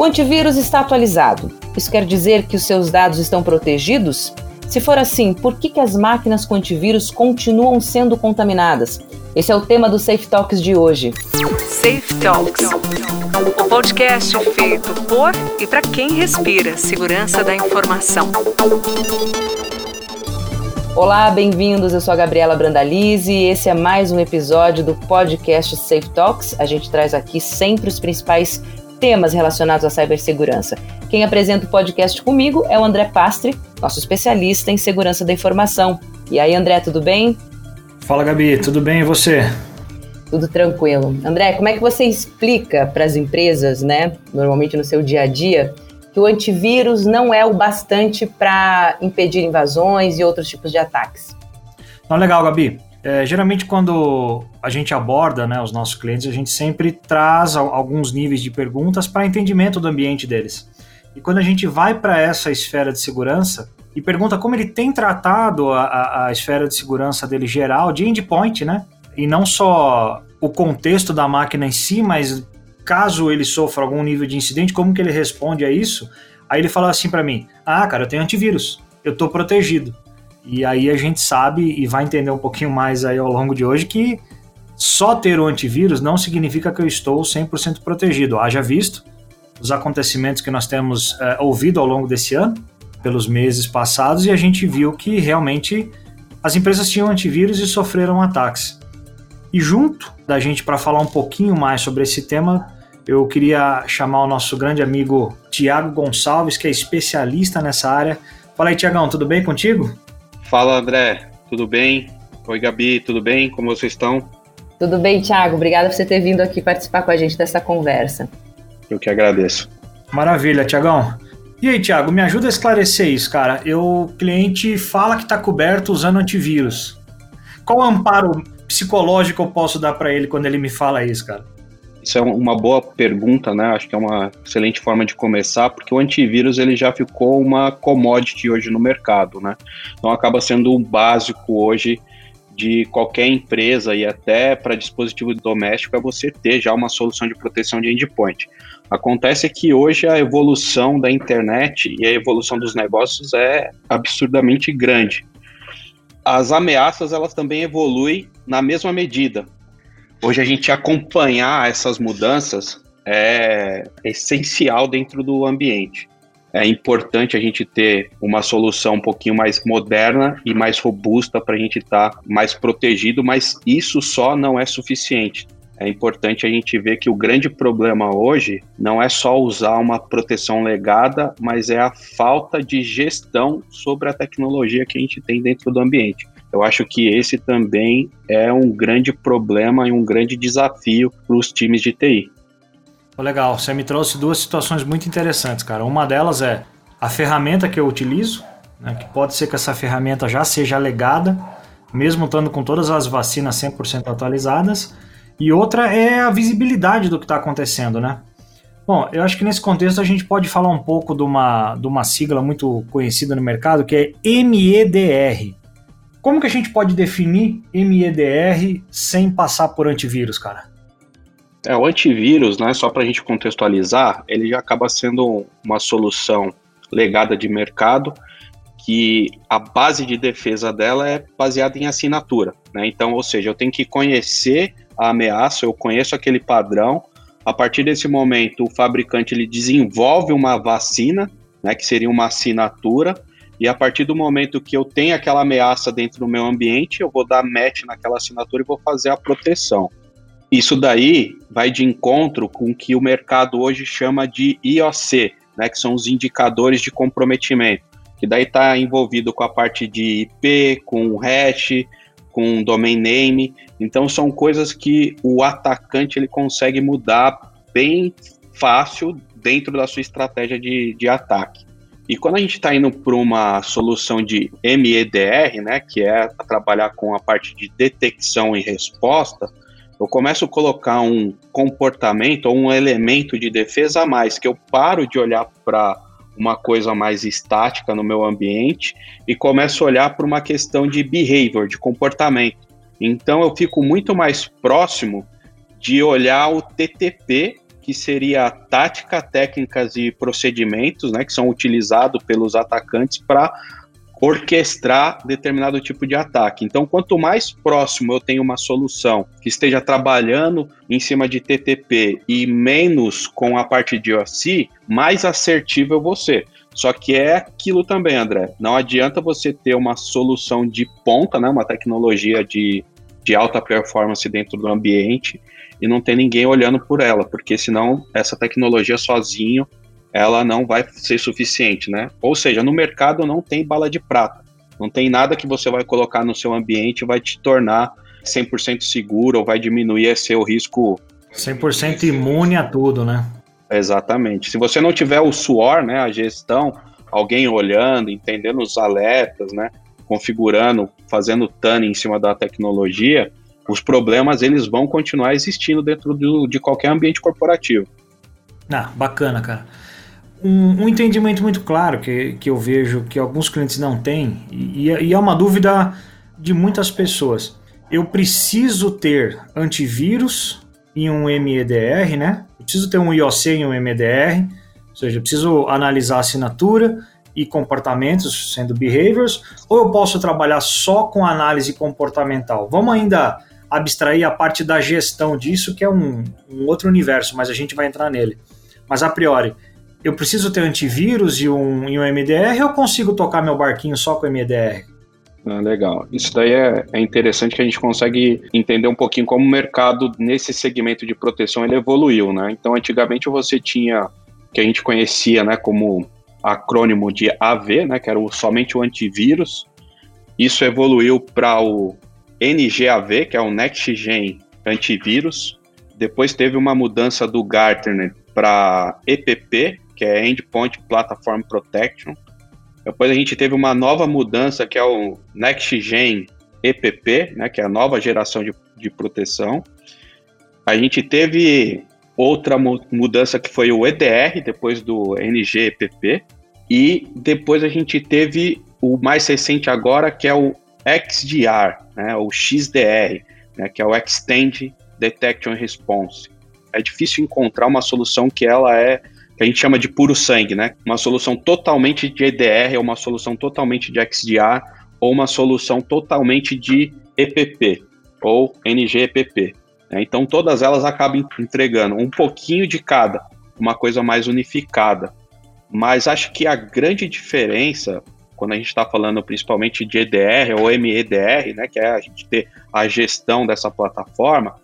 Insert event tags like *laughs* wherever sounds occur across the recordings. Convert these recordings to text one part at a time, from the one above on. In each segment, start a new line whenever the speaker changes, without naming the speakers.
O antivírus está atualizado. Isso quer dizer que os seus dados estão protegidos? Se for assim, por que, que as máquinas com antivírus continuam sendo contaminadas? Esse é o tema do Safe Talks de hoje.
Safe Talks, o podcast feito por e para quem respira segurança da informação.
Olá, bem-vindos. Eu sou a Gabriela Brandalize e esse é mais um episódio do podcast Safe Talks. A gente traz aqui sempre os principais temas relacionados à cibersegurança. Quem apresenta o podcast comigo é o André Pastre, nosso especialista em segurança da informação. E aí, André, tudo bem?
Fala, Gabi, tudo bem e você?
Tudo tranquilo. André, como é que você explica para as empresas, né, normalmente no seu dia a dia, que o antivírus não é o bastante para impedir invasões e outros tipos de ataques.
Não, legal, Gabi. É, geralmente, quando a gente aborda né, os nossos clientes, a gente sempre traz alguns níveis de perguntas para entendimento do ambiente deles. E quando a gente vai para essa esfera de segurança e pergunta como ele tem tratado a, a, a esfera de segurança dele geral, de endpoint, né? E não só o contexto da máquina em si, mas caso ele sofra algum nível de incidente, como que ele responde a isso? Aí ele fala assim para mim: "Ah, cara, eu tenho antivírus, eu tô protegido". E aí a gente sabe e vai entender um pouquinho mais aí ao longo de hoje que só ter o antivírus não significa que eu estou 100% protegido. Haja visto os acontecimentos que nós temos é, ouvido ao longo desse ano, pelos meses passados, e a gente viu que realmente as empresas tinham antivírus e sofreram ataques. E junto da gente para falar um pouquinho mais sobre esse tema, eu queria chamar o nosso grande amigo Tiago Gonçalves, que é especialista nessa área. Fala aí, Tiagão, tudo bem contigo?
Fala, André, tudo bem? Oi, Gabi, tudo bem? Como vocês estão?
Tudo bem, Tiago. Obrigada por você ter vindo aqui participar com a gente dessa conversa.
Eu que agradeço.
Maravilha, Tiagão. E aí, Tiago, me ajuda a esclarecer isso, cara. Eu, o cliente fala que está coberto usando antivírus. Qual amparo psicológico eu posso dar para ele quando ele me fala isso, cara?
Isso é uma boa pergunta, né? Acho que é uma excelente forma de começar, porque o antivírus ele já ficou uma commodity hoje no mercado, né? Então acaba sendo um básico hoje de qualquer empresa e até para dispositivo doméstico é você ter já uma solução de proteção de endpoint. Acontece que hoje a evolução da internet e a evolução dos negócios é absurdamente grande. As ameaças elas também evoluem na mesma medida. Hoje a gente acompanhar essas mudanças é essencial dentro do ambiente. É importante a gente ter uma solução um pouquinho mais moderna e mais robusta para a gente estar tá mais protegido, mas isso só não é suficiente. É importante a gente ver que o grande problema hoje não é só usar uma proteção legada, mas é a falta de gestão sobre a tecnologia que a gente tem dentro do ambiente. Eu acho que esse também é um grande problema e um grande desafio para os times de TI.
Legal, você me trouxe duas situações muito interessantes, cara. Uma delas é a ferramenta que eu utilizo, né, que pode ser que essa ferramenta já seja legada, mesmo estando com todas as vacinas 100% atualizadas. E outra é a visibilidade do que está acontecendo, né? Bom, eu acho que nesse contexto a gente pode falar um pouco de uma, de uma sigla muito conhecida no mercado, que é MEDR, como que a gente pode definir MEDR sem passar por antivírus, cara?
É, o antivírus, né, só para a gente contextualizar, ele já acaba sendo uma solução legada de mercado que a base de defesa dela é baseada em assinatura. Né? Então, ou seja, eu tenho que conhecer a ameaça, eu conheço aquele padrão. A partir desse momento, o fabricante ele desenvolve uma vacina, né, que seria uma assinatura, e a partir do momento que eu tenho aquela ameaça dentro do meu ambiente, eu vou dar match naquela assinatura e vou fazer a proteção. Isso daí vai de encontro com o que o mercado hoje chama de IOC, né, que são os indicadores de comprometimento, que daí está envolvido com a parte de IP, com hash, com domain name. Então são coisas que o atacante ele consegue mudar bem fácil dentro da sua estratégia de, de ataque. E quando a gente está indo para uma solução de MEDR, né, que é trabalhar com a parte de detecção e resposta, eu começo a colocar um comportamento ou um elemento de defesa a mais, que eu paro de olhar para uma coisa mais estática no meu ambiente e começo a olhar para uma questão de behavior, de comportamento. Então eu fico muito mais próximo de olhar o TTP que seria a tática, técnicas e procedimentos, né, que são utilizados pelos atacantes para orquestrar determinado tipo de ataque. Então, quanto mais próximo eu tenho uma solução que esteja trabalhando em cima de TTP e menos com a parte de OSI, mais assertivo eu vou ser. Só que é aquilo também, André. Não adianta você ter uma solução de ponta, né, uma tecnologia de, de alta performance dentro do ambiente e não ter ninguém olhando por ela, porque senão essa tecnologia sozinho ela não vai ser suficiente, né? Ou seja, no mercado não tem bala de prata. Não tem nada que você vai colocar no seu ambiente e vai te tornar 100% seguro ou vai diminuir esse o risco
100% imune a tudo, né?
Exatamente. Se você não tiver o suor, né, a gestão, alguém olhando, entendendo os alertas, né, configurando, fazendo tuning em cima da tecnologia, os problemas eles vão continuar existindo dentro do, de qualquer ambiente corporativo.
Ah, bacana, cara um, um, entendimento muito claro que, que eu vejo que alguns clientes não têm, e, e é uma dúvida de muitas pessoas. Eu preciso ter antivírus em um MEDR, né? Preciso ter um IOC em um MEDR, ou seja, eu preciso analisar assinatura e comportamentos, sendo behaviors, ou eu posso trabalhar só com análise comportamental? Vamos ainda abstrair a parte da gestão disso, que é um, um outro universo, mas a gente vai entrar nele. Mas a priori, eu preciso ter antivírus e um, e um MDR eu consigo tocar meu barquinho só com MDR?
Ah, legal. Isso daí é, é, interessante que a gente consegue entender um pouquinho como o mercado nesse segmento de proteção ele evoluiu, né? Então, antigamente você tinha que a gente conhecia, né, como acrônimo de AV, né, que era o, somente o antivírus. Isso evoluiu para o NGAV, que é o Next Gen Antivírus. Depois teve uma mudança do Gartner para EPP, que é Endpoint Platform Protection. Depois a gente teve uma nova mudança, que é o Next Gen EPP, né, que é a nova geração de, de proteção. A gente teve outra mudança que foi o EDR, depois do NG-EPP. E depois a gente teve o mais recente agora, que é o XDR, né, o XDR, né, que é o Extend Detection Response. É difícil encontrar uma solução que ela é que a gente chama de puro sangue, né? Uma solução totalmente de EDR, ou uma solução totalmente de XDR, ou uma solução totalmente de EPP, ou NGEPP. Né? Então, todas elas acabam entregando um pouquinho de cada, uma coisa mais unificada. Mas acho que a grande diferença, quando a gente está falando principalmente de EDR ou MEDR, né, que é a gente ter a gestão dessa plataforma,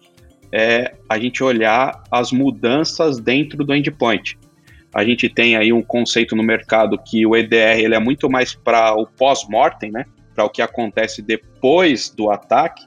é a gente olhar as mudanças dentro do endpoint a gente tem aí um conceito no mercado que o EDR ele é muito mais para o pós-mortem, né? Para o que acontece depois do ataque,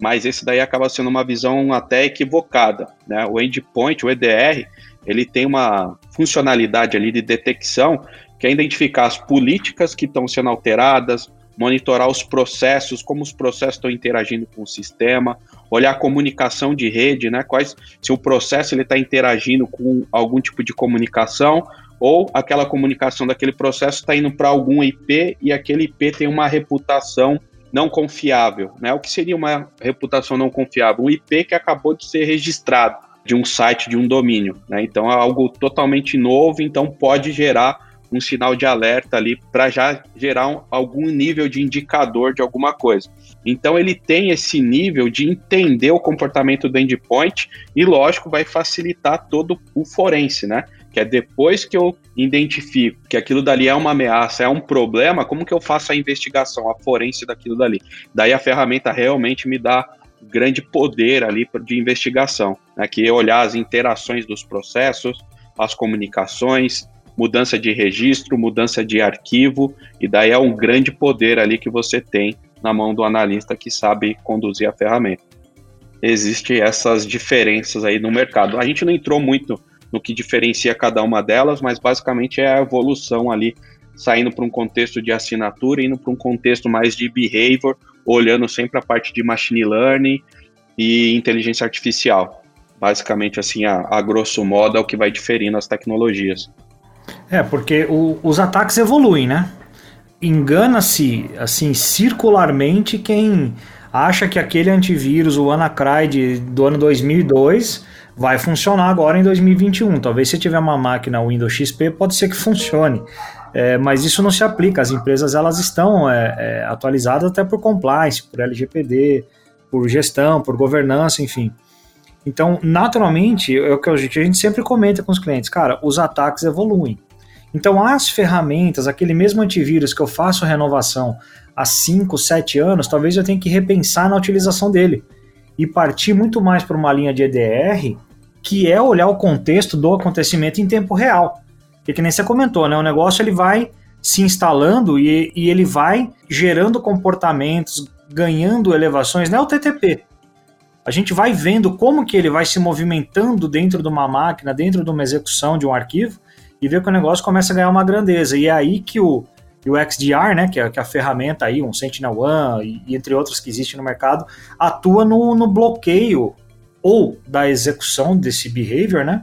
mas esse daí acaba sendo uma visão até equivocada, né? O endpoint, o EDR, ele tem uma funcionalidade ali de detecção que é identificar as políticas que estão sendo alteradas, monitorar os processos, como os processos estão interagindo com o sistema, olhar a comunicação de rede, né? Quais se o processo ele está interagindo com algum tipo de comunicação ou aquela comunicação daquele processo está indo para algum IP e aquele IP tem uma reputação não confiável, né? O que seria uma reputação não confiável? Um IP que acabou de ser registrado de um site, de um domínio, né? Então é algo totalmente novo, então pode gerar um sinal de alerta ali para já gerar um, algum nível de indicador de alguma coisa. Então ele tem esse nível de entender o comportamento do endpoint e, lógico, vai facilitar todo o forense, né? Que é depois que eu identifico que aquilo dali é uma ameaça, é um problema, como que eu faço a investigação, a forense daquilo dali? Daí a ferramenta realmente me dá grande poder ali de investigação, né? Que é olhar as interações dos processos, as comunicações, mudança de registro, mudança de arquivo, e daí é um grande poder ali que você tem na mão do analista que sabe conduzir a ferramenta. Existem essas diferenças aí no mercado. A gente não entrou muito no que diferencia cada uma delas, mas basicamente é a evolução ali, saindo para um contexto de assinatura, indo para um contexto mais de behavior, olhando sempre a parte de machine learning e inteligência artificial. Basicamente, assim, a, a grosso modo, é o que vai diferindo as tecnologias.
É, porque o, os ataques evoluem, né? Engana-se, assim, circularmente quem acha que aquele antivírus, o Anacry do ano 2002, vai funcionar agora em 2021. Talvez se tiver uma máquina Windows XP, pode ser que funcione. É, mas isso não se aplica. As empresas elas estão é, é, atualizadas até por compliance, por LGPD, por gestão, por governança, enfim. Então, naturalmente, é o que a gente sempre comenta com os clientes, cara, os ataques evoluem. Então, as ferramentas, aquele mesmo antivírus que eu faço renovação há 5, 7 anos, talvez eu tenha que repensar na utilização dele e partir muito mais para uma linha de EDR, que é olhar o contexto do acontecimento em tempo real. Porque que nem você comentou, né? O negócio ele vai se instalando e, e ele vai gerando comportamentos, ganhando elevações, não é o TTP. A gente vai vendo como que ele vai se movimentando dentro de uma máquina, dentro de uma execução de um arquivo, e ver que o negócio começa a ganhar uma grandeza. E é aí que o, o XDR, né, que é, que é a ferramenta aí, um Sentinel One e entre outros que existem no mercado, atua no, no bloqueio ou da execução desse behavior, né,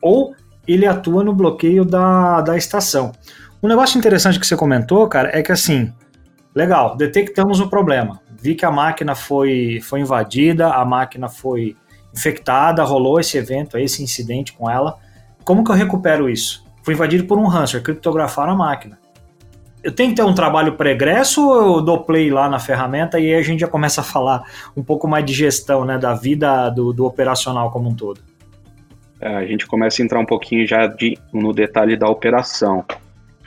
ou ele atua no bloqueio da, da estação. Um negócio interessante que você comentou, cara, é que assim, legal, detectamos o problema. Vi que a máquina foi, foi invadida, a máquina foi infectada, rolou esse evento, esse incidente com ela. Como que eu recupero isso? foi invadido por um ransom, criptografaram a máquina. Eu tenho que ter um trabalho pregresso ou eu dou play lá na ferramenta e aí a gente já começa a falar um pouco mais de gestão, né, da vida do, do operacional como um todo?
É, a gente começa a entrar um pouquinho já de, no detalhe da operação.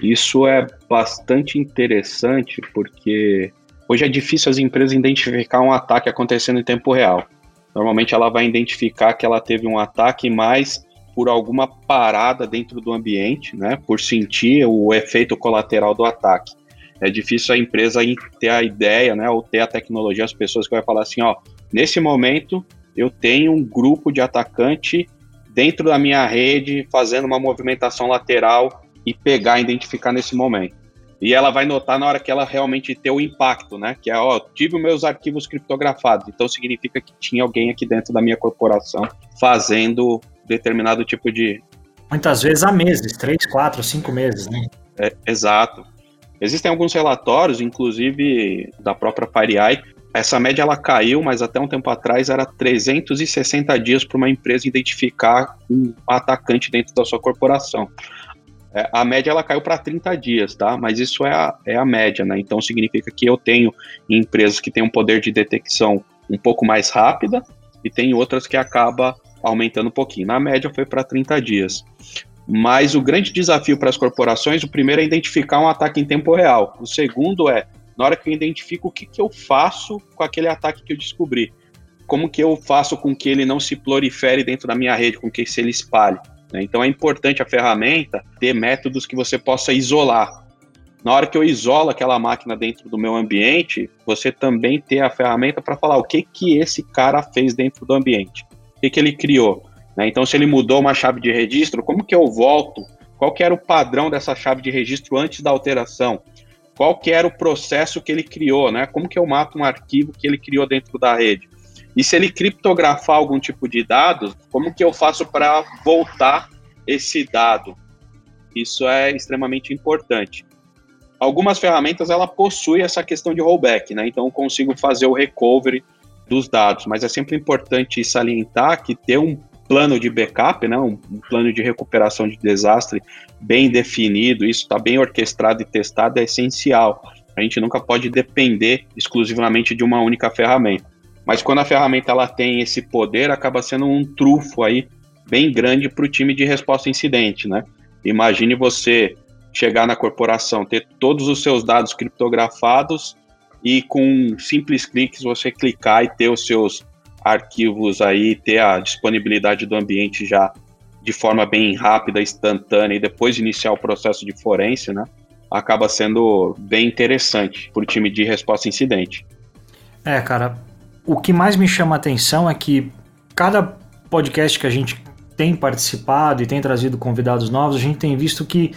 Isso é bastante interessante porque hoje é difícil as empresas identificar um ataque acontecendo em tempo real. Normalmente ela vai identificar que ela teve um ataque, mas por alguma parada dentro do ambiente, né, por sentir o efeito colateral do ataque. É difícil a empresa ter a ideia, né, ou ter a tecnologia, as pessoas que vai falar assim, ó, nesse momento eu tenho um grupo de atacante dentro da minha rede fazendo uma movimentação lateral e pegar, identificar nesse momento. E ela vai notar na hora que ela realmente ter o impacto, né? Que é, ó, tive meus arquivos criptografados, então significa que tinha alguém aqui dentro da minha corporação fazendo determinado tipo de.
Muitas vezes há meses, três, quatro, cinco meses, né?
É, exato. Existem alguns relatórios, inclusive da própria FireEye, essa média ela caiu, mas até um tempo atrás era 360 dias para uma empresa identificar um atacante dentro da sua corporação. É, a média ela caiu para 30 dias, tá? Mas isso é a, é a média, né? Então significa que eu tenho empresas que têm um poder de detecção um pouco mais rápida e tem outras que acaba aumentando um pouquinho. Na média foi para 30 dias. Mas o grande desafio para as corporações, o primeiro é identificar um ataque em tempo real. O segundo é, na hora que eu identifico o que, que eu faço com aquele ataque que eu descobri. Como que eu faço com que ele não se prolifere dentro da minha rede, com que se ele espalhe. Né? Então é importante a ferramenta ter métodos que você possa isolar. Na hora que eu isolo aquela máquina dentro do meu ambiente, você também ter a ferramenta para falar o que, que esse cara fez dentro do ambiente que, que ele criou. Né? Então, se ele mudou uma chave de registro, como que eu volto? Qual que era o padrão dessa chave de registro antes da alteração? Qual que era o processo que ele criou? Né? Como que eu mato um arquivo que ele criou dentro da rede? E se ele criptografar algum tipo de dados, como que eu faço para voltar esse dado? Isso é extremamente importante. Algumas ferramentas ela possui essa questão de rollback, né? Então eu consigo fazer o recovery dos dados, mas é sempre importante salientar que ter um plano de backup, né, um, um plano de recuperação de desastre bem definido, isso está bem orquestrado e testado, é essencial. A gente nunca pode depender exclusivamente de uma única ferramenta. Mas quando a ferramenta ela tem esse poder, acaba sendo um trufo aí bem grande para o time de resposta a incidente, né? Imagine você chegar na corporação, ter todos os seus dados criptografados e com simples cliques você clicar e ter os seus arquivos aí, ter a disponibilidade do ambiente já de forma bem rápida, instantânea e depois iniciar o processo de forense, né? Acaba sendo bem interessante para o time de resposta a incidente.
É, cara, o que mais me chama a atenção é que cada podcast que a gente tem participado e tem trazido convidados novos, a gente tem visto que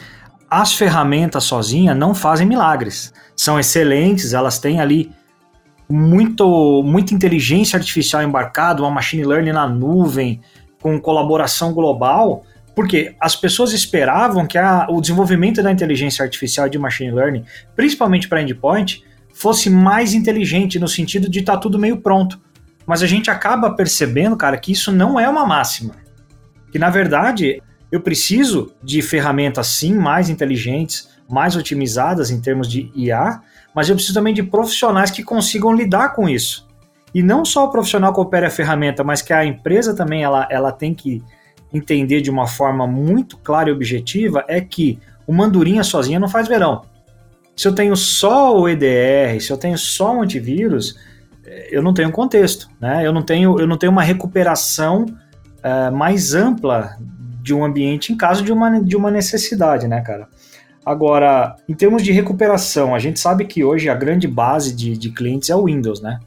as ferramentas sozinhas não fazem milagres. São excelentes, elas têm ali muito, muita inteligência artificial embarcada, uma machine learning na nuvem, com colaboração global, porque as pessoas esperavam que a, o desenvolvimento da inteligência artificial de machine learning, principalmente para endpoint, fosse mais inteligente no sentido de estar tá tudo meio pronto. Mas a gente acaba percebendo, cara, que isso não é uma máxima. Que na verdade eu preciso de ferramentas sim mais inteligentes, mais otimizadas em termos de IA, mas eu preciso também de profissionais que consigam lidar com isso. E não só o profissional que opera a ferramenta, mas que a empresa também ela, ela tem que entender de uma forma muito clara e objetiva é que o mandurinha sozinha não faz verão. Se eu tenho só o EDR, se eu tenho só o antivírus, eh, eu não tenho contexto, né? Eu não tenho, eu não tenho uma recuperação uh, mais ampla de um ambiente em caso de uma, de uma necessidade, né, cara? Agora, em termos de recuperação, a gente sabe que hoje a grande base de, de clientes é o Windows, né?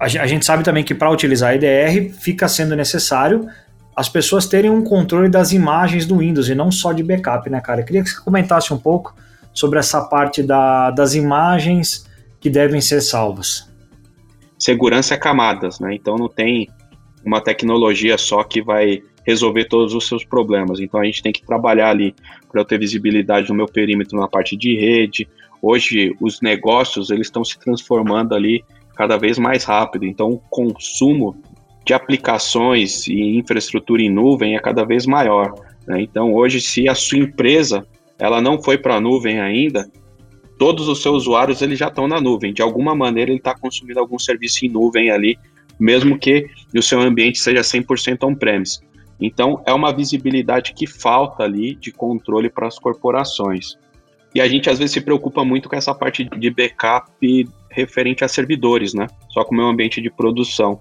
A, a gente sabe também que para utilizar EDR fica sendo necessário as pessoas terem um controle das imagens do Windows e não só de backup, né, cara? Eu queria que você comentasse um pouco sobre essa parte da, das imagens que devem ser salvas.
Segurança é camadas, né? Então não tem uma tecnologia só que vai resolver todos os seus problemas. Então a gente tem que trabalhar ali para eu ter visibilidade no meu perímetro na parte de rede. Hoje os negócios eles estão se transformando ali cada vez mais rápido. Então o consumo de aplicações e infraestrutura em nuvem é cada vez maior. Né? Então, hoje, se a sua empresa ela não foi para a nuvem ainda, todos os seus usuários eles já estão na nuvem. De alguma maneira, ele está consumindo algum serviço em nuvem ali, mesmo que o seu ambiente seja 100% on-premise. Então, é uma visibilidade que falta ali de controle para as corporações. E a gente às vezes se preocupa muito com essa parte de backup referente a servidores, né? Só com o meu ambiente de produção.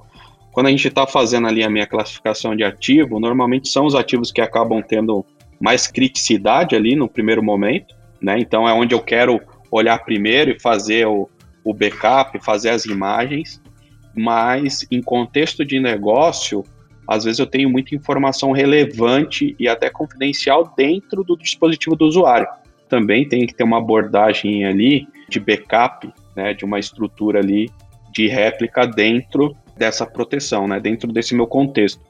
Quando a gente está fazendo ali a minha classificação de ativo, normalmente são os ativos que acabam tendo mais criticidade ali no primeiro momento, né? Então é onde eu quero olhar primeiro e fazer o, o backup, fazer as imagens, mas em contexto de negócio, às vezes eu tenho muita informação relevante e até confidencial dentro do dispositivo do usuário. Também tem que ter uma abordagem ali de backup, né, de uma estrutura ali de réplica dentro dessa proteção, né, dentro desse meu contexto.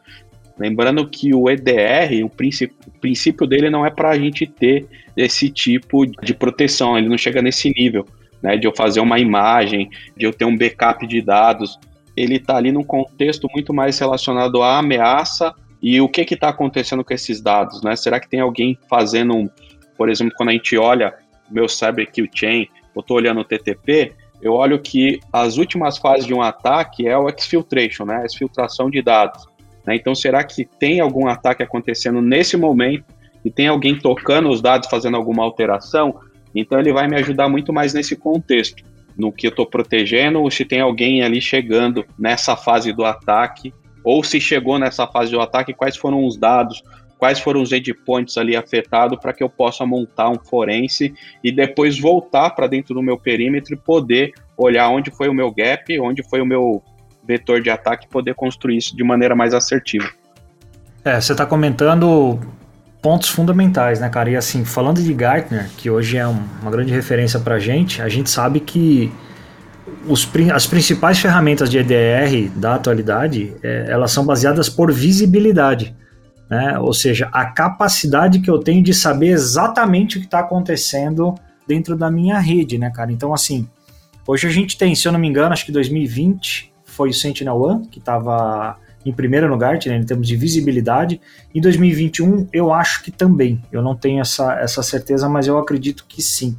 Lembrando que o EDR, o princípio, o princípio dele não é para a gente ter esse tipo de proteção, ele não chega nesse nível, né, de eu fazer uma imagem, de eu ter um backup de dados. Ele está ali num contexto muito mais relacionado à ameaça e o que está acontecendo com esses dados, né? Será que tem alguém fazendo, um, por exemplo, quando a gente olha meu Cyber Kill Chain, eu estou olhando o TTP, eu olho que as últimas fases de um ataque é o exfiltration, né? A exfiltração de dados. Né? Então, será que tem algum ataque acontecendo nesse momento e tem alguém tocando os dados, fazendo alguma alteração? Então, ele vai me ajudar muito mais nesse contexto, no que eu estou protegendo, ou se tem alguém ali chegando nessa fase do ataque, ou se chegou nessa fase do ataque, quais foram os dados, quais foram os endpoints ali afetados para que eu possa montar um forense e depois voltar para dentro do meu perímetro e poder olhar onde foi o meu gap, onde foi o meu vetor de ataque e poder construir isso de maneira mais assertiva.
É, você está comentando pontos fundamentais, né, cara? E assim, falando de Gartner, que hoje é uma grande referência para a gente, a gente sabe que os, as principais ferramentas de EDR da atualidade, é, elas são baseadas por visibilidade né? Ou seja, a capacidade que eu tenho de saber exatamente o que está acontecendo dentro da minha rede, né, cara? Então, assim, hoje a gente tem, se eu não me engano, acho que 2020 foi o Sentinel One, que estava em primeiro lugar, né, em termos de visibilidade. Em 2021, eu acho que também. Eu não tenho essa, essa certeza, mas eu acredito que sim.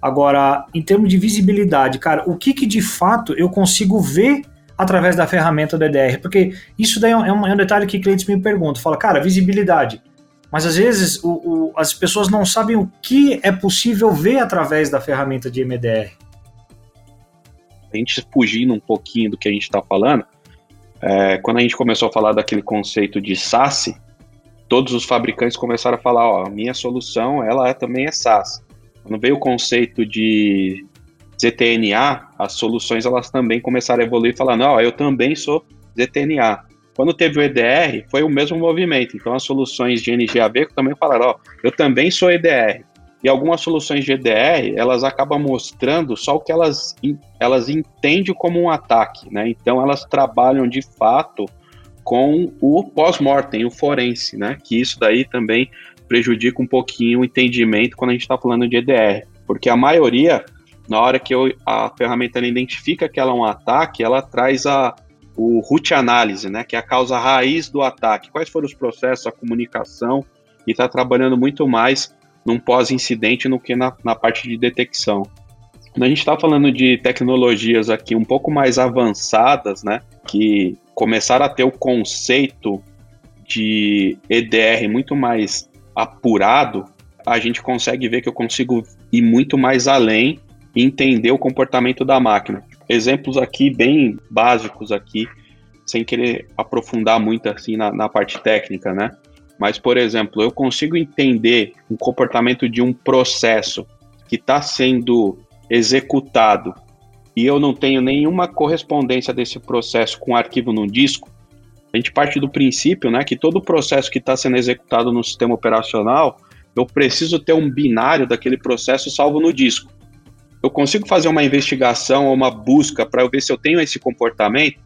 Agora, em termos de visibilidade, cara, o que, que de fato eu consigo ver através da ferramenta do EDR, porque isso daí é um, é um detalhe que clientes me perguntam, fala, cara, visibilidade, mas às vezes o, o, as pessoas não sabem o que é possível ver através da ferramenta de MDR.
A gente fugindo um pouquinho do que a gente está falando, é, quando a gente começou a falar daquele conceito de SaaS, todos os fabricantes começaram a falar, ó, minha solução, ela é, também é SaaS. Quando veio o conceito de ZTNA, as soluções elas também começaram a evoluir falando, ó, eu também sou ZTNA. Quando teve o EDR, foi o mesmo movimento. Então as soluções de NGAV também falaram, ó, eu também sou EDR. E algumas soluções de EDR, elas acabam mostrando só o que elas, elas entendem como um ataque, né? Então elas trabalham de fato com o pós-mortem, o forense, né? Que isso daí também prejudica um pouquinho o entendimento quando a gente está falando de EDR. Porque a maioria na hora que eu, a ferramenta identifica que ela é um ataque, ela traz a, o root análise, né, que é a causa raiz do ataque. Quais foram os processos, a comunicação, e está trabalhando muito mais num pós-incidente do que na, na parte de detecção. Quando a gente está falando de tecnologias aqui um pouco mais avançadas, né, que começaram a ter o conceito de EDR muito mais apurado, a gente consegue ver que eu consigo ir muito mais além e entender o comportamento da máquina. Exemplos aqui bem básicos aqui, sem querer aprofundar muito assim na, na parte técnica, né? Mas, por exemplo, eu consigo entender o comportamento de um processo que está sendo executado e eu não tenho nenhuma correspondência desse processo com o arquivo no disco, a gente parte do princípio né, que todo processo que está sendo executado no sistema operacional, eu preciso ter um binário daquele processo salvo no disco. Eu consigo fazer uma investigação ou uma busca para eu ver se eu tenho esse comportamento,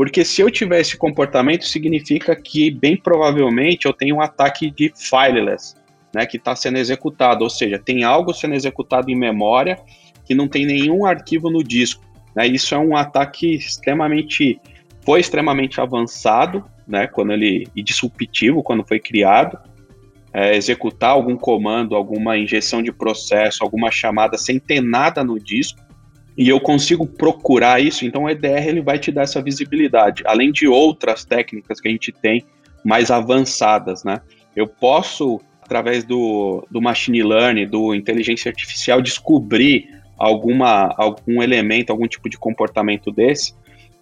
porque se eu tiver esse comportamento, significa que, bem provavelmente, eu tenho um ataque de fileless, né, que está sendo executado, ou seja, tem algo sendo executado em memória que não tem nenhum arquivo no disco. Né, isso é um ataque extremamente, foi extremamente avançado, né, quando ele, e disruptivo quando foi criado, é, executar algum comando, alguma injeção de processo, alguma chamada sem ter nada no disco, e eu consigo procurar isso, então o EDR ele vai te dar essa visibilidade, além de outras técnicas que a gente tem mais avançadas, né? Eu posso, através do, do machine learning, do inteligência artificial, descobrir alguma, algum elemento, algum tipo de comportamento desse,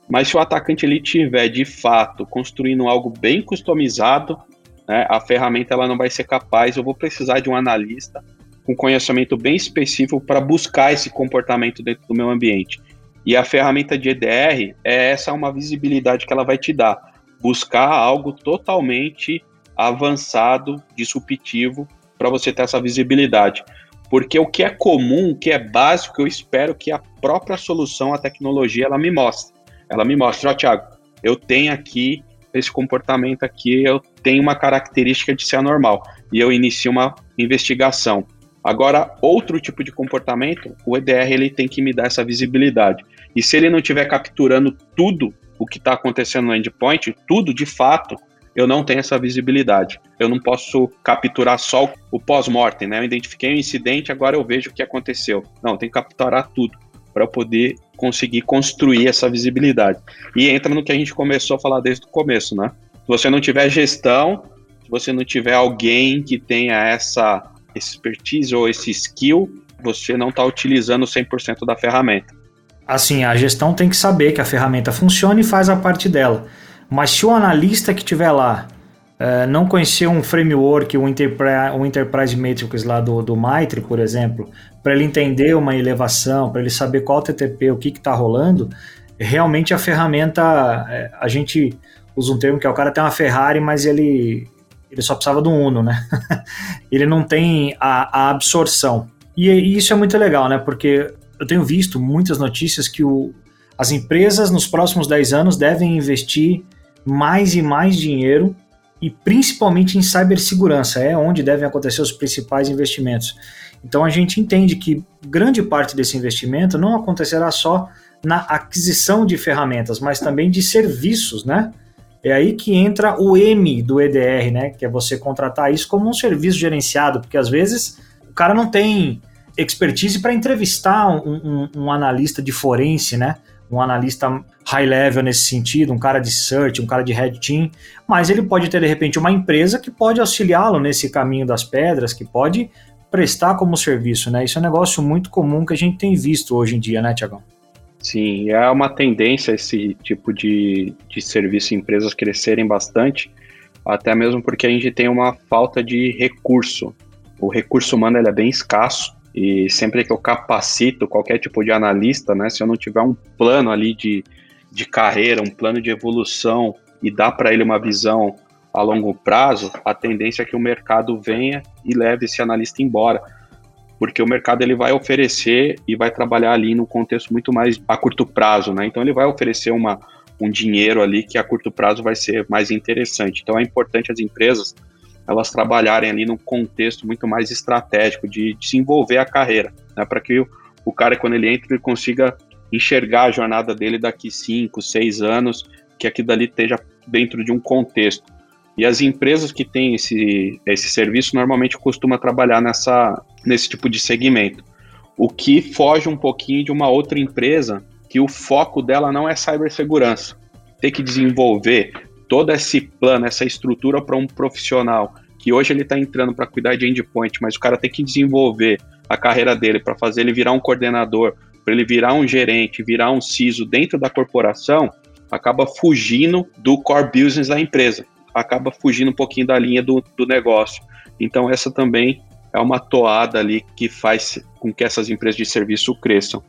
mas se o atacante ele tiver de fato construindo algo bem customizado, né, a ferramenta ela não vai ser capaz, eu vou precisar de um analista com conhecimento bem específico para buscar esse comportamento dentro do meu ambiente. E a ferramenta de EDR é essa uma visibilidade que ela vai te dar, buscar algo totalmente avançado, disruptivo, para você ter essa visibilidade. Porque o que é comum, o que é básico, eu espero que a própria solução, a tecnologia, ela me mostre. Ela me mostre, ó, Thiago, eu tenho aqui esse comportamento aqui, eu tenho uma característica de ser anormal. E eu inicio uma investigação. Agora, outro tipo de comportamento, o EDR ele tem que me dar essa visibilidade. E se ele não estiver capturando tudo o que está acontecendo no endpoint, tudo de fato, eu não tenho essa visibilidade. Eu não posso capturar só o pós-mortem, né? Eu identifiquei um incidente, agora eu vejo o que aconteceu. Não, eu tenho que capturar tudo para poder conseguir construir essa visibilidade. E entra no que a gente começou a falar desde o começo, né? Se você não tiver gestão, se você não tiver alguém que tenha essa expertise ou esse skill, você não está utilizando 100% da ferramenta.
Assim, a gestão tem que saber que a ferramenta funciona e faz a parte dela. Mas se o analista que estiver lá é, não conhecer um framework, um Enterprise, um enterprise Matrix lá do, do Maitre, por exemplo, para ele entender uma elevação, para ele saber qual TTP, o que está rolando, realmente a ferramenta, é, a gente usa um termo que é o cara tem uma Ferrari, mas ele ele só precisava do Uno, né? *laughs* ele não tem a, a absorção. E, e, isso é muito legal, né? Porque eu tenho visto muitas notícias que o, as empresas nos próximos 10 anos devem investir mais e mais dinheiro e principalmente em cibersegurança, é onde devem acontecer os principais investimentos. Então a gente entende que grande parte desse investimento não acontecerá só na aquisição de ferramentas, mas também de serviços, né? É aí que entra o M do EDR, né? Que é você contratar isso como um serviço gerenciado, porque às vezes o cara não tem expertise para entrevistar um, um, um, analista de forense, né? Um analista high level nesse sentido, um cara de search, um cara de red team, mas ele pode ter de repente uma empresa que pode auxiliá-lo nesse caminho das pedras, que pode prestar como serviço, né? Isso é um negócio muito comum que a gente tem visto hoje em dia, né, Tiagão?
Sim, é uma tendência esse tipo de, de serviço em empresas crescerem bastante, até mesmo porque a gente tem uma falta de recurso. O recurso humano é bem escasso e sempre que eu capacito qualquer tipo de analista, né, se eu não tiver um plano ali de, de carreira, um plano de evolução e dá para ele uma visão a longo prazo, a tendência é que o mercado venha e leve esse analista embora porque o mercado ele vai oferecer e vai trabalhar ali no contexto muito mais a curto prazo, né? Então ele vai oferecer uma, um dinheiro ali que a curto prazo vai ser mais interessante. Então é importante as empresas elas trabalharem ali num contexto muito mais estratégico de desenvolver a carreira, né? Para que o, o cara quando ele entra ele consiga enxergar a jornada dele daqui cinco, seis anos que aquilo dali esteja dentro de um contexto. E as empresas que têm esse, esse serviço normalmente costumam trabalhar nessa, nesse tipo de segmento. O que foge um pouquinho de uma outra empresa que o foco dela não é cibersegurança. Ter que desenvolver todo esse plano, essa estrutura para um profissional que hoje ele está entrando para cuidar de endpoint, mas o cara tem que desenvolver a carreira dele para fazer ele virar um coordenador, para ele virar um gerente, virar um CISO dentro da corporação, acaba fugindo do core business da empresa, acaba fugindo um pouquinho da linha do, do negócio. Então, essa também é uma toada ali que faz com que essas empresas de serviço cresçam.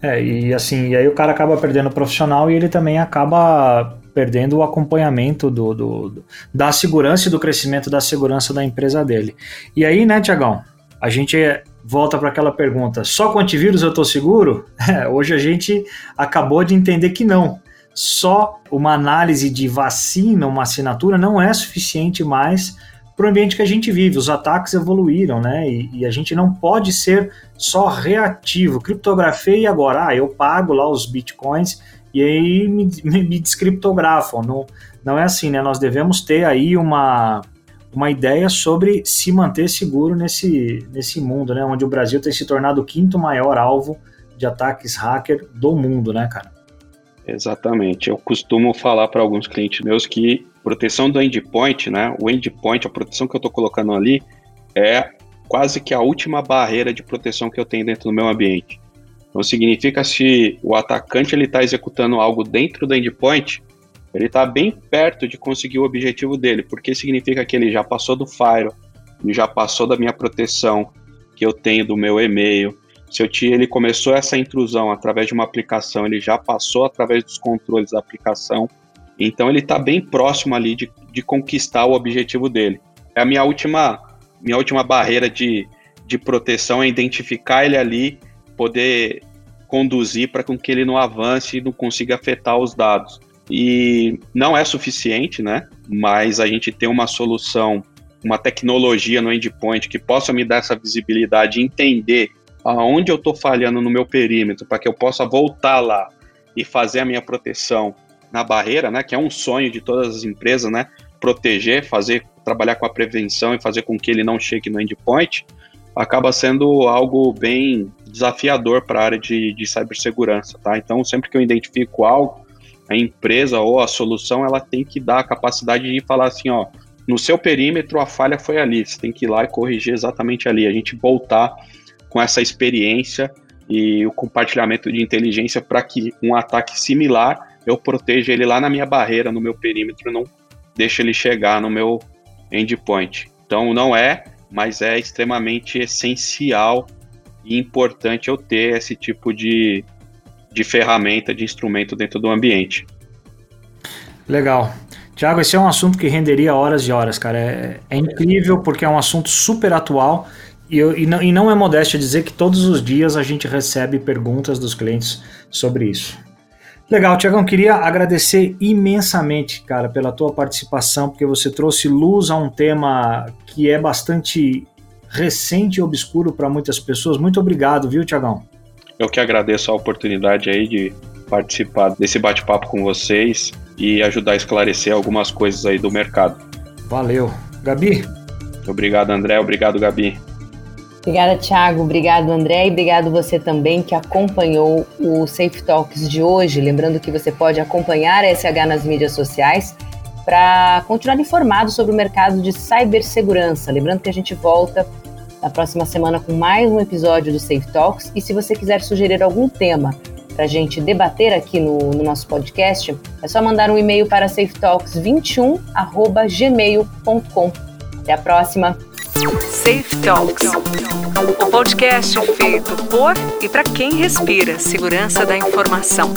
É, e assim, e aí o cara acaba perdendo o profissional e ele também acaba perdendo o acompanhamento do, do, do da segurança e do crescimento da segurança da empresa dele. E aí, né, Tiagão, a gente volta para aquela pergunta: só com antivírus eu estou seguro? *laughs* É, hoje a gente acabou de entender que não. Só uma análise de vacina, uma assinatura, não é suficiente mais para o ambiente que a gente vive. Os ataques evoluíram, né? E, e, a gente não pode ser só reativo. Criptografei agora, ah, eu pago lá os bitcoins e aí me, me descriptografam. Não, não é assim, né? Nós devemos ter aí uma, uma ideia sobre se manter seguro nesse, nesse mundo, né? Onde o Brasil tem se tornado o quinto maior alvo de ataques hacker do mundo, né, cara?
Exatamente. Eu costumo falar para alguns clientes meus que proteção do endpoint, né? O endpoint, a proteção que eu estou colocando ali, é quase que a última barreira de proteção que eu tenho dentro do meu ambiente. Então significa se o atacante ele está executando algo dentro do endpoint, ele está bem perto de conseguir o objetivo dele, porque significa que ele já passou do firewall, ele já passou da minha proteção que eu tenho do meu e-mail. Se eu tinha, ele começou essa intrusão através de uma aplicação, ele já passou através dos controles da aplicação. Então ele está bem próximo ali de, de conquistar o objetivo dele. É a minha última, minha última barreira de, de proteção é identificar ele ali, poder conduzir para que ele não avance e não consiga afetar os dados e não é suficiente, né? Mas a gente tem uma solução, uma tecnologia no endpoint que possa me dar essa visibilidade, entender aonde eu estou falhando no meu perímetro, para que eu possa voltar lá e fazer a minha proteção na barreira, né? Que é um sonho de todas as empresas, né? Proteger, fazer, trabalhar com a prevenção e fazer com que ele não chegue no endpoint, acaba sendo algo bem desafiador para a área de, de cibersegurança, tá? Então, sempre que eu identifico algo, a empresa ou a solução ela tem que dar a capacidade de falar assim, ó, no seu perímetro a falha foi ali, você tem que ir lá e corrigir exatamente ali. A gente voltar com essa experiência e o compartilhamento de inteligência para que um ataque similar eu proteja ele lá na minha barreira, no meu perímetro, não deixe ele chegar no meu endpoint. Então não é, mas é extremamente essencial e importante eu ter esse tipo de, de ferramenta, de instrumento dentro do ambiente.
Legal. Tiago, esse é um assunto que renderia horas e horas, cara. É, é incrível porque é um assunto super atual e, eu, e, não, e não é modéstia dizer que todos os dias a gente recebe perguntas dos clientes sobre isso. Legal, Tiagão, queria agradecer imensamente, cara, pela tua participação, porque você trouxe luz a um tema que é bastante recente e obscuro para muitas pessoas. Muito obrigado, viu, Tiagão?
Eu que agradeço a oportunidade aí de participar desse bate-papo com vocês e ajudar a esclarecer algumas coisas aí do mercado.
Valeu. Gabi?
Obrigado, André. Obrigado, Gabi.
Obrigada, Thiago. Obrigado, André. E obrigado você também que acompanhou o Safe Talks de hoje. Lembrando que você pode acompanhar a SH nas mídias sociais para continuar informado sobre o mercado de cibersegurança. Lembrando que a gente volta na próxima semana com mais um episódio do Safe Talks. E se você quiser sugerir algum tema para a gente debater aqui no, no, nosso podcast, é só mandar um e-mail para safetalks21@gmail.com. Até a próxima.
Safe Talks, o podcast feito por e para quem respira segurança da informação.